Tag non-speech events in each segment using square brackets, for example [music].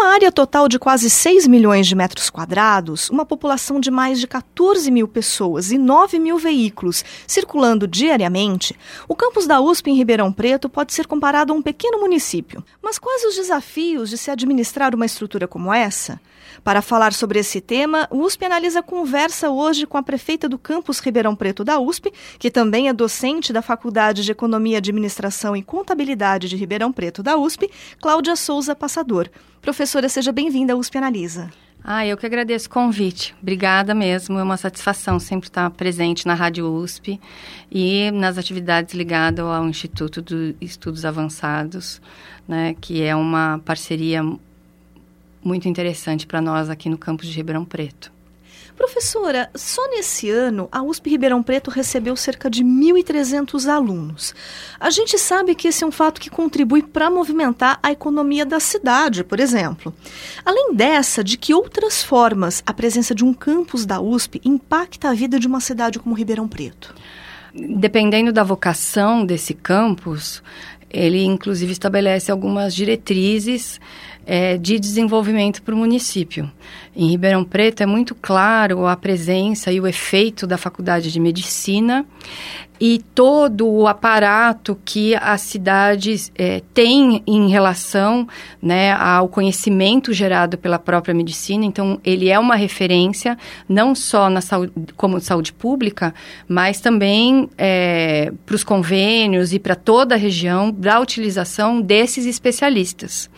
Uma área total de quase 6 milhões de metros quadrados, uma população de mais de 14 mil pessoas e 9 mil veículos circulando diariamente, o campus da USP em Ribeirão Preto pode ser comparado a um pequeno município. Mas quais os desafios de se administrar uma estrutura como essa? Para falar sobre esse tema, o USP Analisa conversa hoje com a prefeita do campus Ribeirão Preto da USP, que também é docente da Faculdade de Economia, Administração e Contabilidade de Ribeirão Preto da USP, Cláudia Souza Passador. Professora, seja bem-vinda à USP Analisa. Ah, eu que agradeço o convite. Obrigada mesmo. É uma satisfação sempre estar presente na Rádio USP e nas atividades ligadas ao Instituto de Estudos Avançados, né, que é uma parceria muito interessante para nós aqui no campus de Ribeirão Preto. Professora, só nesse ano a USP Ribeirão Preto recebeu cerca de 1.300 alunos. A gente sabe que esse é um fato que contribui para movimentar a economia da cidade, por exemplo. Além dessa, de que outras formas a presença de um campus da USP impacta a vida de uma cidade como Ribeirão Preto? Dependendo da vocação desse campus, ele inclusive estabelece algumas diretrizes é, de desenvolvimento para o município. Em Ribeirão Preto é muito claro a presença e o efeito da Faculdade de Medicina e todo o aparato que a cidade é, tem em relação né, ao conhecimento gerado pela própria medicina. Então, ele é uma referência não só na saúde, como saúde pública, mas também é, para os convênios e para toda a região da utilização desses especialistas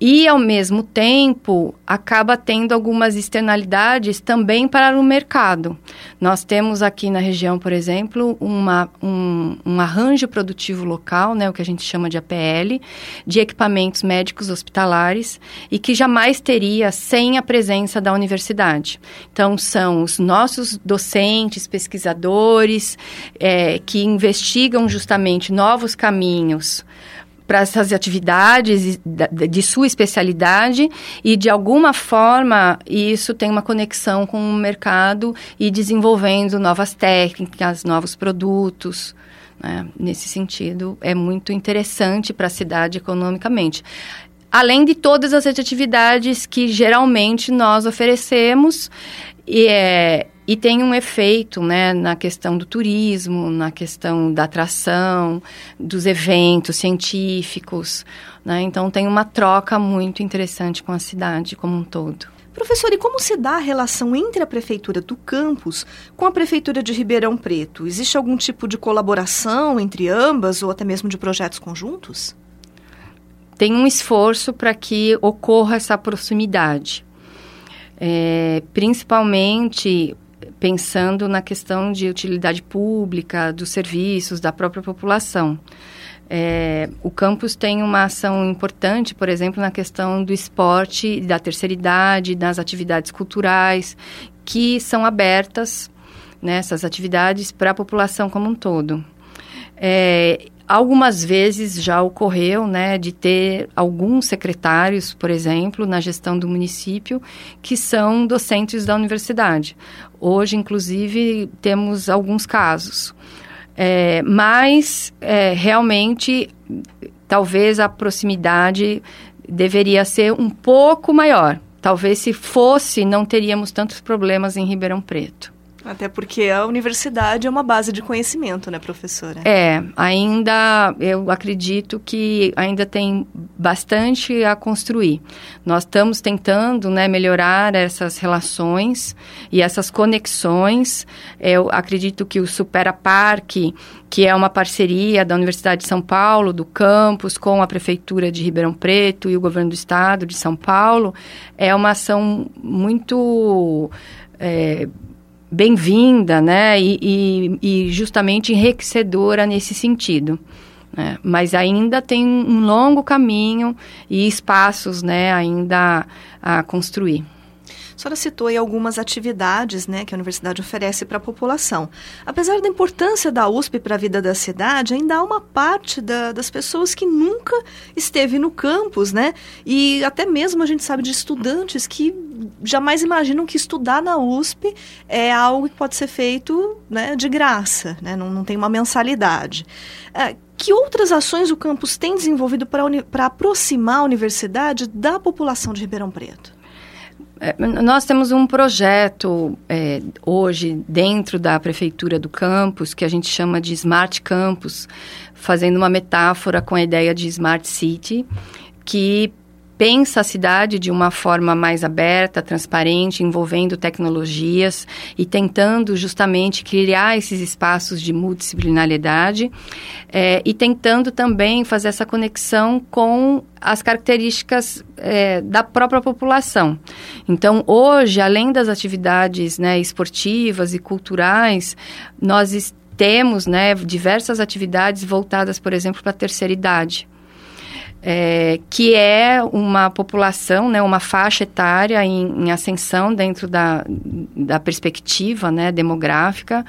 e, ao mesmo tempo, acaba tendo algumas externalidades também para o mercado. Nós temos aqui na região, por exemplo, uma, um, um arranjo produtivo local, né, o que a gente chama de APL, de equipamentos médicos hospitalares e que jamais teria sem a presença da universidade. Então, são os nossos docentes, pesquisadores, é, que investigam justamente novos caminhos para essas atividades de sua especialidade e de alguma forma isso tem uma conexão com o mercado e desenvolvendo novas técnicas, novos produtos. Né? Nesse sentido, é muito interessante para a cidade economicamente além de todas as atividades que geralmente nós oferecemos. E, é, e tem um efeito né, na questão do turismo, na questão da atração, dos eventos científicos. Né? Então, tem uma troca muito interessante com a cidade como um todo. Professor, e como se dá a relação entre a prefeitura do campus com a prefeitura de Ribeirão Preto? Existe algum tipo de colaboração entre ambas ou até mesmo de projetos conjuntos? Tem um esforço para que ocorra essa proximidade. É, principalmente pensando na questão de utilidade pública, dos serviços, da própria população. É, o campus tem uma ação importante, por exemplo, na questão do esporte, da terceira idade, das atividades culturais, que são abertas, né, atividades, para a população como um todo. É, Algumas vezes já ocorreu, né, de ter alguns secretários, por exemplo, na gestão do município, que são docentes da universidade. Hoje, inclusive, temos alguns casos. É, mas, é, realmente, talvez a proximidade deveria ser um pouco maior. Talvez se fosse, não teríamos tantos problemas em Ribeirão Preto. Até porque a universidade é uma base de conhecimento, né, professora? É, ainda eu acredito que ainda tem bastante a construir. Nós estamos tentando, né, melhorar essas relações e essas conexões. Eu acredito que o Supera Parque, que é uma parceria da Universidade de São Paulo, do campus, com a Prefeitura de Ribeirão Preto e o Governo do Estado de São Paulo, é uma ação muito... É, bem-vinda, né? E, e, e, justamente enriquecedora nesse sentido. Né? Mas ainda tem um longo caminho e espaços, né? Ainda a construir. A senhora citou aí algumas atividades né, que a universidade oferece para a população. Apesar da importância da USP para a vida da cidade, ainda há uma parte da, das pessoas que nunca esteve no campus, né? E até mesmo a gente sabe de estudantes que jamais imaginam que estudar na USP é algo que pode ser feito né, de graça, né? não, não tem uma mensalidade. É, que outras ações o campus tem desenvolvido para aproximar a universidade da população de Ribeirão Preto? É, nós temos um projeto é, hoje dentro da prefeitura do campus que a gente chama de Smart Campus, fazendo uma metáfora com a ideia de Smart City, que pensa a cidade de uma forma mais aberta, transparente, envolvendo tecnologias e tentando justamente criar esses espaços de multidisciplinaridade é, e tentando também fazer essa conexão com as características é, da própria população. Então, hoje, além das atividades né, esportivas e culturais, nós temos né, diversas atividades voltadas, por exemplo, para a terceira idade é, que é uma população, né, uma faixa etária em, em ascensão dentro da, da perspectiva né, demográfica.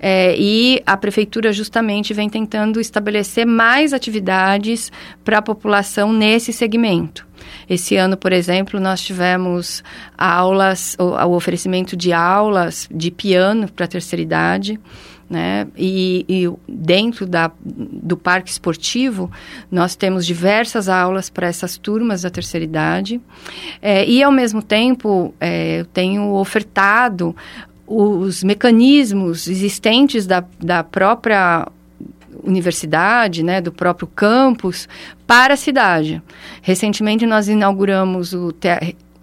É, e a prefeitura justamente vem tentando estabelecer mais atividades para a população nesse segmento. Esse ano, por exemplo, nós tivemos aulas, o, o oferecimento de aulas de piano para a terceira idade né? E, e, dentro da, do parque esportivo, nós temos diversas aulas para essas turmas da terceira idade. É, e, ao mesmo tempo, é, eu tenho ofertado os mecanismos existentes da, da própria universidade, né, do próprio campus, para a cidade. Recentemente, nós inauguramos o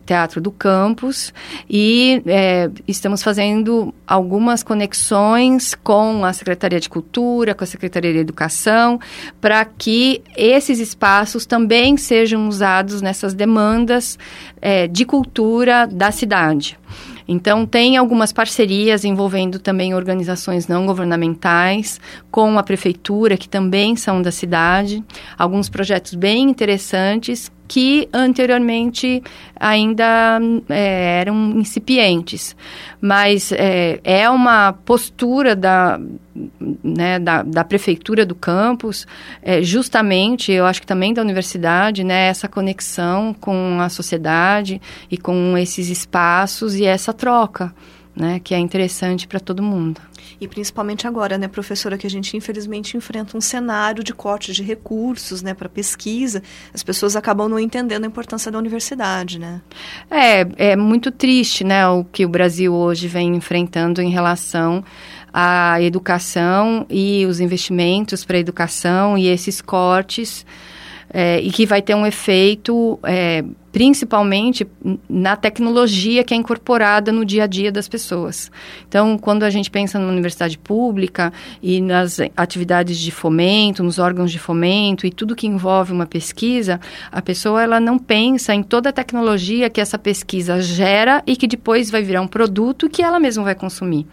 Teatro do Campus e é, estamos fazendo algumas conexões com a Secretaria de Cultura, com a Secretaria de Educação, para que esses espaços também sejam usados nessas demandas é, de cultura da cidade. Então, tem algumas parcerias envolvendo também organizações não governamentais, com a prefeitura, que também são da cidade, alguns projetos bem interessantes que anteriormente ainda é, eram incipientes. Mas é, é uma postura da, né, da, da, prefeitura do campus, é, justamente, eu acho que também da universidade, né, essa conexão com a sociedade e com esses espaços e essa troca né, que é interessante para todo mundo. E principalmente agora, né, professora, que a gente infelizmente enfrenta um cenário de corte de recursos, né, para pesquisa, as pessoas acabam não entendendo a importância da universidade, né? É, é muito triste, né, o que o Brasil hoje vem enfrentando em relação à educação e os investimentos para a educação e esses cortes, é, e que vai ter um efeito é, principalmente na tecnologia que é incorporada no dia a dia das pessoas. Então, quando a gente pensa numa universidade pública e nas atividades de fomento, nos órgãos de fomento e tudo que envolve uma pesquisa, a pessoa ela não pensa em toda a tecnologia que essa pesquisa gera e que depois vai virar um produto que ela mesma vai consumir.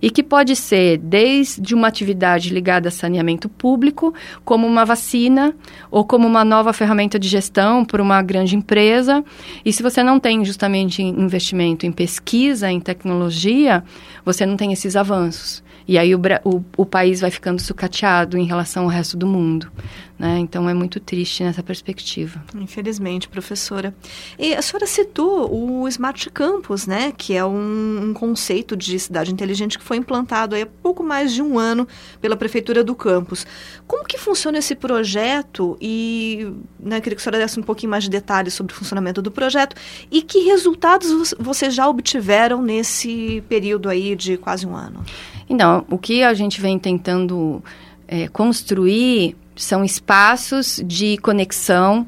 E que pode ser desde uma atividade ligada a saneamento público, como uma vacina ou como uma nova ferramenta de gestão por uma grande empresa empresa. E se você não tem justamente investimento em pesquisa, em tecnologia, você não tem esses avanços. E aí o, o, o, país vai ficando sucateado em relação ao resto do mundo. Né? Então é muito triste nessa perspectiva. Infelizmente, professora. E a senhora citou o Smart Campus, né? que é um, um conceito de cidade inteligente que foi implantado há pouco mais de um ano pela Prefeitura do Campus. Como que funciona esse projeto? E né, queria que a senhora desse um pouquinho mais de detalhes sobre o funcionamento do projeto e que resultados vocês já obtiveram nesse período aí de quase um ano. Então, o que a gente vem tentando é, construir são espaços de conexão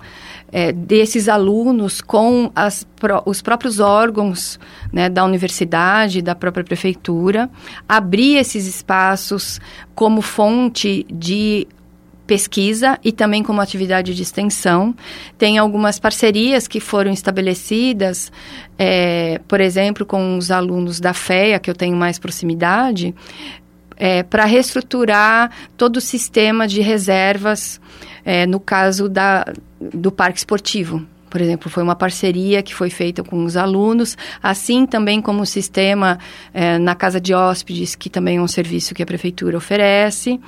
é, desses alunos com as, os próprios órgãos né, da universidade, da própria prefeitura, abrir esses espaços como fonte de pesquisa e também como atividade de extensão. Tem algumas parcerias que foram estabelecidas, é, por exemplo, com os alunos da FEA, que eu tenho mais proximidade, é, para reestruturar todo o sistema de reservas, é, no caso da, do parque esportivo por exemplo, foi uma parceria que foi feita com os alunos, assim também como o sistema é, na casa de hóspedes, que também é um serviço que a prefeitura oferece.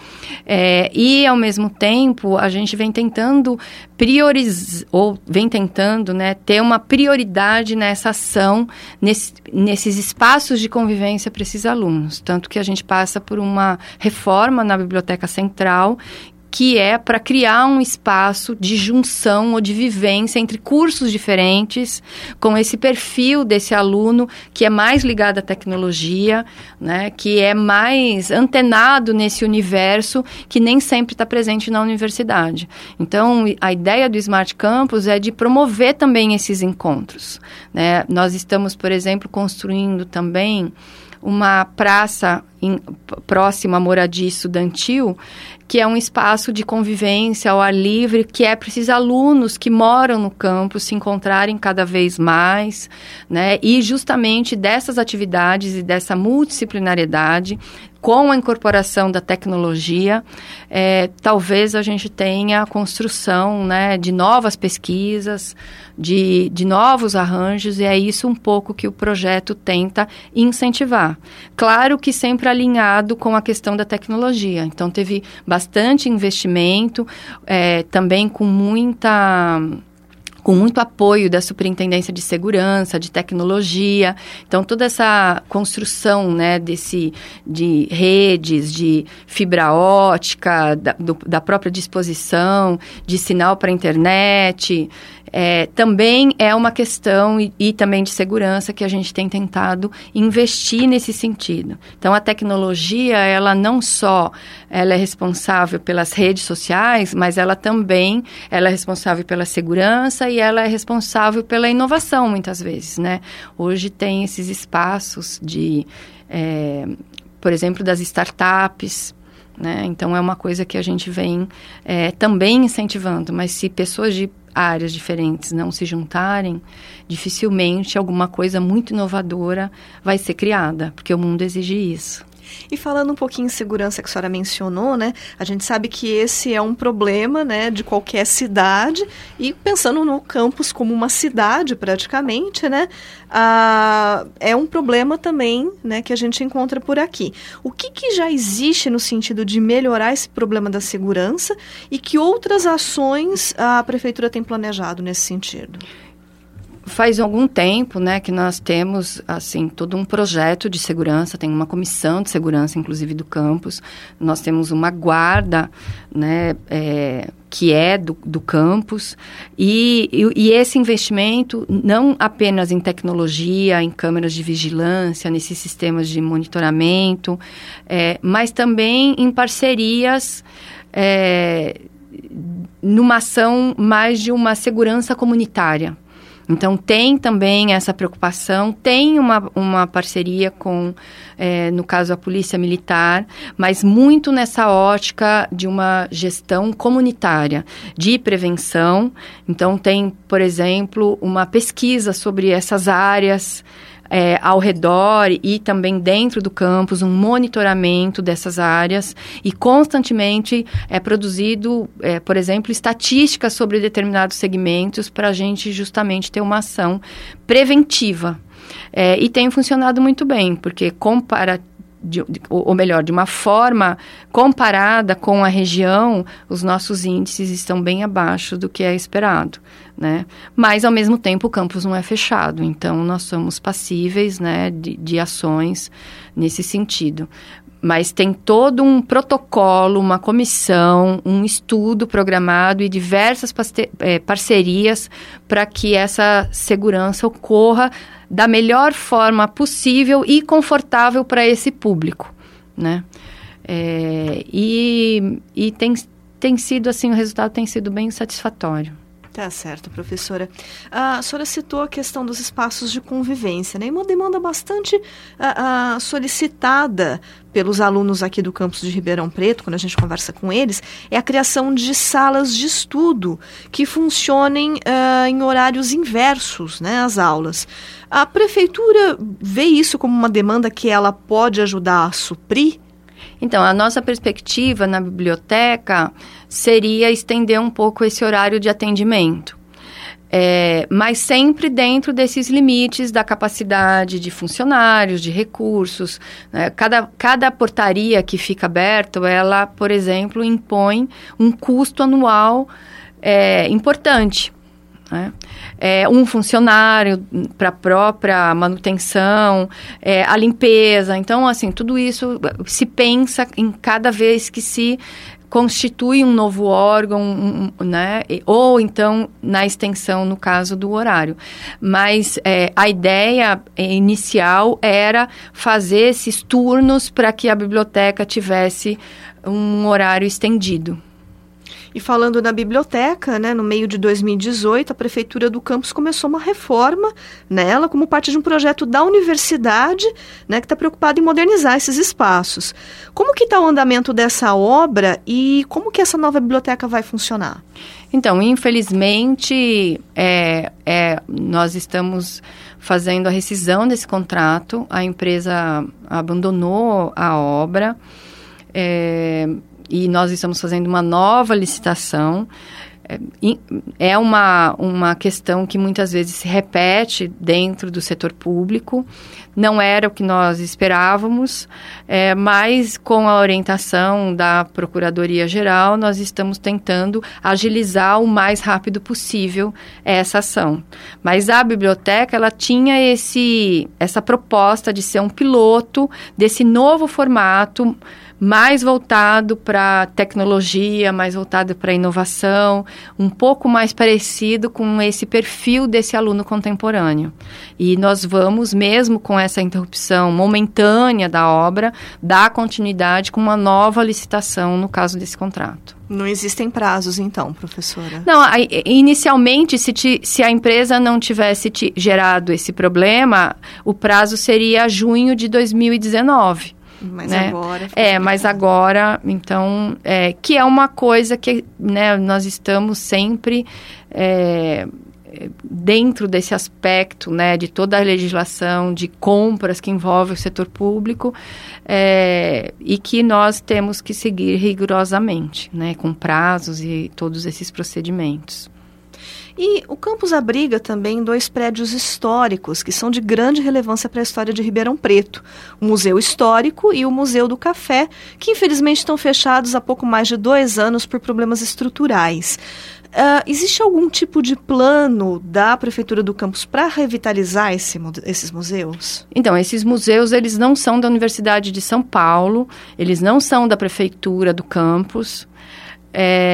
É, e, ao mesmo tempo, a gente vem tentando priorizar, ou vem tentando né, ter uma prioridade nessa ação, nesse, nesses espaços de convivência para esses alunos. Tanto que a gente passa por uma reforma na Biblioteca Central que é para criar um espaço de junção ou de vivência entre cursos diferentes, com esse perfil desse aluno que é mais ligado à tecnologia, né, que é mais antenado nesse universo que nem sempre está presente na universidade. Então, a ideia do Smart Campus é de promover também esses encontros. Né? Nós estamos, por exemplo, construindo também uma praça em, próxima à moradia estudantil, que é um espaço de convivência ao ar livre, que é preciso alunos que moram no campus se encontrarem cada vez mais, né? E justamente dessas atividades e dessa multidisciplinariedade com a incorporação da tecnologia, é, talvez a gente tenha a construção né, de novas pesquisas, de, de novos arranjos, e é isso um pouco que o projeto tenta incentivar. Claro que sempre alinhado com a questão da tecnologia. Então, teve bastante investimento, é, também com muita com muito apoio da Superintendência de Segurança, de Tecnologia. Então, toda essa construção né, desse, de redes, de fibra ótica, da, do, da própria disposição, de sinal para a internet, é, também é uma questão e, e, também de segurança que a gente tem tentado investir nesse sentido. Então, a tecnologia, ela não só ela é responsável pelas redes sociais, mas ela também ela é responsável pela segurança e ela é responsável pela inovação, muitas vezes, né? Hoje tem esses espaços de, é, por exemplo, das startups, né? Então, é uma coisa que a gente vem é, também incentivando, mas se pessoas de áreas diferentes não se juntarem, dificilmente alguma coisa muito inovadora vai ser criada, porque o mundo exige isso. E falando um pouquinho em segurança que a senhora mencionou, né? A gente sabe que esse é um problema, né, de qualquer cidade e pensando no campus como uma cidade praticamente, né? Ah, é um problema também, né, que a gente encontra por aqui. O que, que já existe no sentido de melhorar esse problema da segurança e que outras ações a prefeitura tem planejado nesse sentido? Faz algum tempo, né, que nós temos, assim, todo um projeto de segurança, tem uma comissão de segurança, inclusive, do campus. Nós temos uma guarda, né, é, que é do, do campus. E, e, e, esse investimento, não apenas em tecnologia, em câmeras de vigilância, nesses sistemas de monitoramento, é, mas também em parcerias... É, numa ação mais de uma segurança comunitária. Então, tem também essa preocupação, tem uma, uma parceria com, é, no caso, a Polícia Militar, mas muito nessa ótica de uma gestão comunitária, de prevenção. Então, tem, por exemplo, uma pesquisa sobre essas áreas é, ao redor e também dentro do campus um monitoramento dessas áreas e constantemente é produzido, é, por exemplo, estatísticas sobre determinados segmentos para a gente justamente ter uma ação preventiva. É, e tem funcionado muito bem, porque compara de, ou melhor, de uma forma comparada com a região, os nossos índices estão bem abaixo do que é esperado, né? Mas, ao mesmo tempo, o campus não é fechado, então nós somos passíveis, né, de, de ações nesse sentido mas tem todo um protocolo, uma comissão, um estudo programado e diversas é, parcerias para que essa segurança ocorra da melhor forma possível e confortável para esse público, né? É, e e tem, tem sido assim, o resultado tem sido bem satisfatório. Tá certo, professora. A senhora citou a questão dos espaços de convivência, né? E uma demanda bastante uh, uh, solicitada pelos alunos aqui do campus de Ribeirão Preto, quando a gente conversa com eles, é a criação de salas de estudo que funcionem uh, em horários inversos, né, às aulas. A prefeitura vê isso como uma demanda que ela pode ajudar a suprir? Então, a nossa perspectiva na biblioteca seria estender um pouco esse horário de atendimento. é, mas sempre dentro desses limites da capacidade de funcionários, de recursos. Né? Cada, cada portaria que fica aberta, ela, por exemplo, impõe um custo anual é, importante. Né? É, um funcionário para a própria manutenção, é, a limpeza. Então, assim, tudo isso se pensa em cada vez que se constitui um novo órgão, né? Ou então na extensão, no caso do horário. Mas é, a ideia inicial era fazer esses turnos para que a biblioteca tivesse um horário estendido. E falando na biblioteca, né, no meio de 2018, a prefeitura do campus começou uma reforma nela como parte de um projeto da universidade, né, que está preocupado em modernizar esses espaços. Como que está o andamento dessa obra e como que essa nova biblioteca vai funcionar? Então, infelizmente, é, é, nós estamos fazendo a rescisão desse contrato. A empresa abandonou a obra. É, e nós estamos fazendo uma nova licitação. É, é uma, uma questão que muitas vezes se repete dentro do setor público. Não era o que nós esperávamos, é, mas com a orientação da Procuradoria-Geral, nós estamos tentando agilizar o mais rápido possível essa ação. Mas a biblioteca, ela tinha esse, essa proposta de ser um piloto desse novo formato mais voltado para tecnologia, mais voltado para inovação, um pouco mais parecido com esse perfil desse aluno contemporâneo. E nós vamos, mesmo com essa interrupção momentânea da obra, dar continuidade com uma nova licitação no caso desse contrato. Não existem prazos, então, professora? Não, inicialmente, se, ti, se, a empresa não tivesse ti, gerado esse problema, o prazo seria junho de 2019. Mas né? agora. É, mas agora, então, é, que é uma coisa que né, nós estamos sempre. É, dentro desse aspecto né, de toda a legislação de compras que envolve o setor público é, e que nós temos que seguir rigorosamente, né, com prazos e todos esses procedimentos. E o campus abriga também dois prédios históricos que são de grande relevância para a história de Ribeirão Preto: o Museu Histórico e o Museu do Café, que infelizmente estão fechados há pouco mais de dois anos por problemas estruturais. Uh, existe algum tipo de plano da prefeitura do campus para revitalizar esse, esses museus? Então, esses museus eles não são da Universidade de São Paulo, eles não são da prefeitura do campus. É,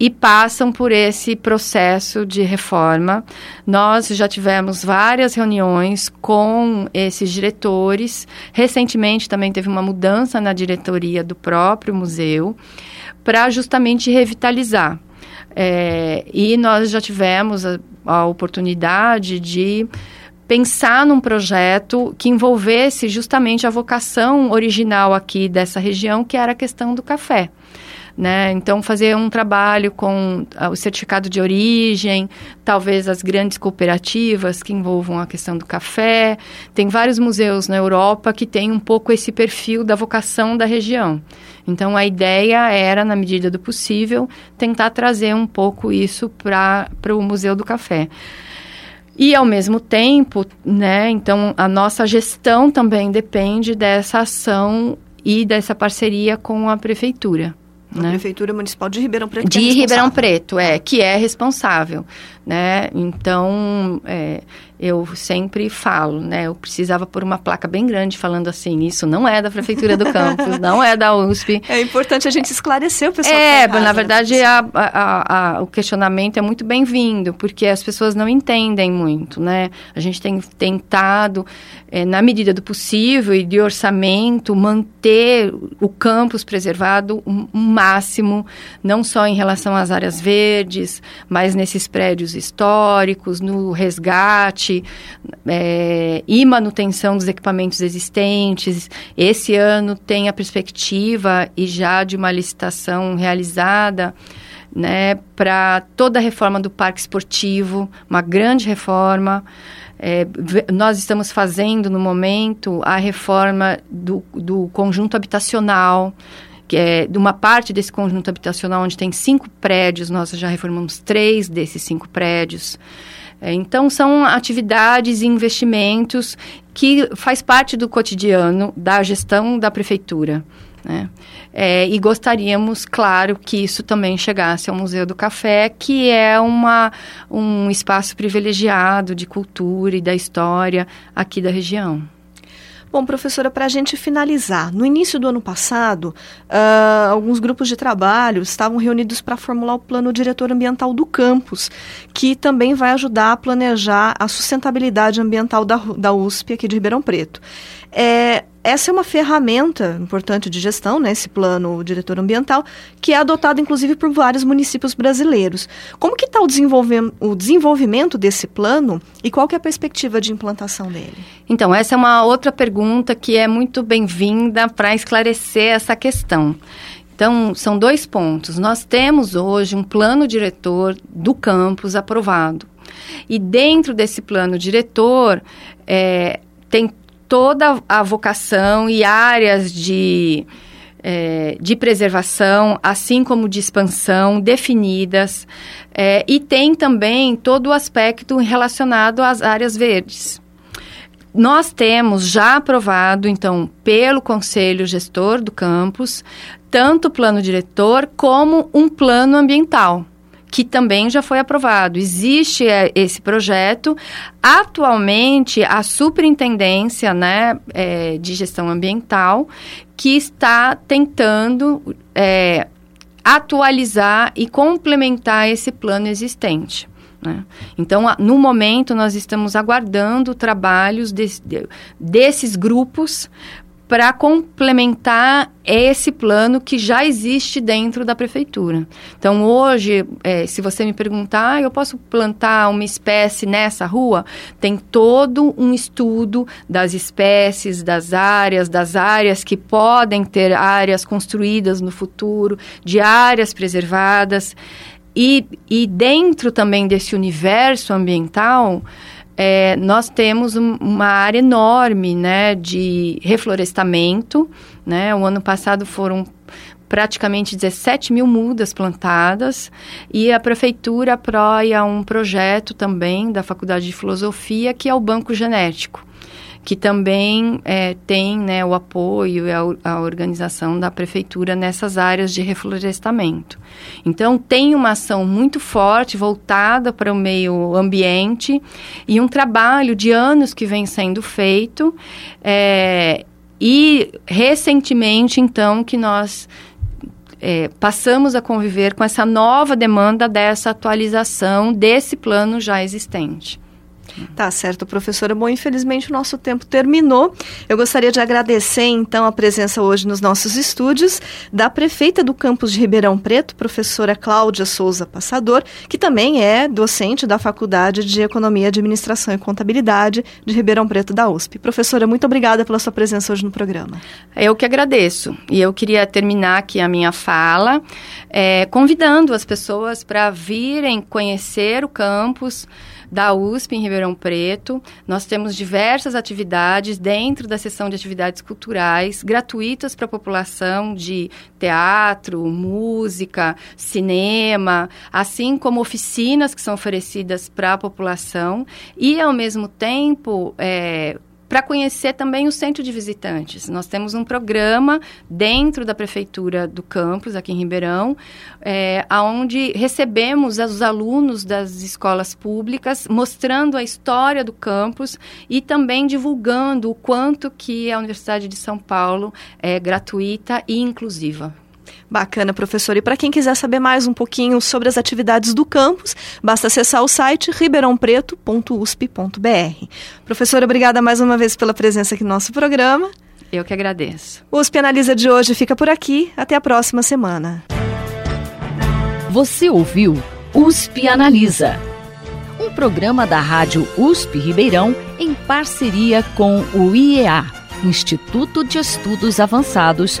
e passam por esse processo de reforma. Nós já tivemos várias reuniões com esses diretores. Recentemente também teve uma mudança na diretoria do próprio museu para justamente revitalizar. É, e nós já tivemos a, a oportunidade de pensar num projeto que envolvesse justamente a vocação original aqui dessa região, que era a questão do café. Né? Então, fazer um trabalho com uh, o certificado de origem, talvez as grandes cooperativas que envolvam a questão do café. Tem vários museus na Europa que têm um pouco esse perfil da vocação da região. Então, a ideia era, na medida do possível, tentar trazer um pouco isso para o Museu do Café. E, ao mesmo tempo, né, então, a nossa gestão também depende dessa ação e dessa parceria com a prefeitura. A né? Prefeitura Municipal de Ribeirão Preto. De é Ribeirão Preto, é, que é responsável, né? Então, é, eu sempre falo, né? Eu precisava pôr uma placa bem grande falando assim, isso não é da Prefeitura do Campus, [laughs] não é da USP. É importante a gente esclarecer o pessoal. É, tá na né? verdade, a, a, a, o questionamento é muito bem-vindo, porque as pessoas não entendem muito, né? A gente tem tentado, é, na medida do possível e de orçamento, manter o campus preservado o um, um máximo, não só em relação às áreas verdes, mas nesses prédios históricos, no resgate, é, e manutenção dos equipamentos existentes. Esse ano tem a perspectiva e já de uma licitação realizada né, para toda a reforma do parque esportivo, uma grande reforma. É, nós estamos fazendo no momento a reforma do, do conjunto habitacional que é de uma parte desse conjunto habitacional onde tem cinco prédios, nós já reformamos três desses cinco prédios. É, então, são atividades e investimentos que faz parte do cotidiano da gestão da prefeitura. Né? É, e gostaríamos, claro, que isso também chegasse ao Museu do Café, que é uma, um espaço privilegiado de cultura e da história aqui da região. Bom, professora, para a gente finalizar, no início do ano passado, uh, alguns grupos de trabalho estavam reunidos para formular o plano diretor ambiental do campus, que também vai ajudar a planejar a sustentabilidade ambiental da, da USP aqui de Ribeirão Preto. É, essa é uma ferramenta importante de gestão, né, esse plano diretor ambiental, que é adotado inclusive por vários municípios brasileiros. Como que está o, o desenvolvimento desse plano e qual que é a perspectiva de implantação dele? Então, essa é uma outra pergunta que é muito bem-vinda para esclarecer essa questão. Então, são dois pontos. Nós temos hoje um plano diretor do campus aprovado. E dentro desse plano diretor, é, tem toda a vocação e áreas de, é, de preservação, assim como de expansão, definidas. É, e tem também todo o aspecto relacionado às áreas verdes. Nós temos já aprovado, então, pelo Conselho Gestor do campus, tanto o plano diretor como um plano ambiental que também já foi aprovado. Existe é, esse projeto. Atualmente, a superintendência né, é, de gestão ambiental que está tentando é, atualizar e complementar esse plano existente. Né? Então, no momento, nós estamos aguardando trabalhos desse, desses grupos para complementar esse plano que já existe dentro da prefeitura. Então, hoje, é, se você me perguntar, ah, eu posso plantar uma espécie nessa rua? Tem todo um estudo das espécies, das áreas, das áreas que podem ter áreas construídas no futuro, de áreas preservadas. E, e dentro também desse universo ambiental, é, nós temos um, uma área enorme né, de reflorestamento. Né? O ano passado foram praticamente 17 mil mudas plantadas e a prefeitura apoia um projeto também da Faculdade de Filosofia que é o Banco Genético que também é, tem né, o apoio e a, a, organização da prefeitura nessas áreas de reflorestamento. Então, tem uma ação muito forte voltada para o meio ambiente e um trabalho de anos que vem sendo feito. É, e recentemente, então, que nós é, passamos a conviver com essa nova demanda dessa atualização desse plano já existente. Tá certo, professora. Bom, infelizmente o nosso tempo terminou. Eu gostaria de agradecer, então, a presença hoje nos nossos estúdios da prefeita do campus de Ribeirão Preto, professora Cláudia Souza Passador, que também é docente da Faculdade de Economia, Administração e Contabilidade de Ribeirão Preto da USP. Professora, muito obrigada pela sua presença hoje no programa. Eu que agradeço. E eu queria terminar aqui a minha fala é, convidando as pessoas para virem conhecer o campus da USP em Ribeirão Preto. Nós temos diversas atividades dentro da seção de atividades culturais gratuitas para a população de teatro, música, cinema, assim como oficinas que são oferecidas para a população e, ao mesmo tempo, é, para conhecer também o centro de visitantes. Nós temos um programa dentro da prefeitura do campus, aqui em Ribeirão, é, onde recebemos os alunos das escolas públicas, mostrando a história do campus e também divulgando o quanto que a Universidade de São Paulo é gratuita e inclusiva. Bacana, professor. E para quem quiser saber mais um pouquinho sobre as atividades do campus, basta acessar o site ribeirãopreto.usp.br. Professora, obrigada mais uma vez pela presença aqui no nosso programa. Eu que agradeço. O USP Analisa de hoje fica por aqui. Até a próxima semana. Você ouviu USP Analisa, um programa da Rádio USP Ribeirão em parceria com o IEA, Instituto de Estudos Avançados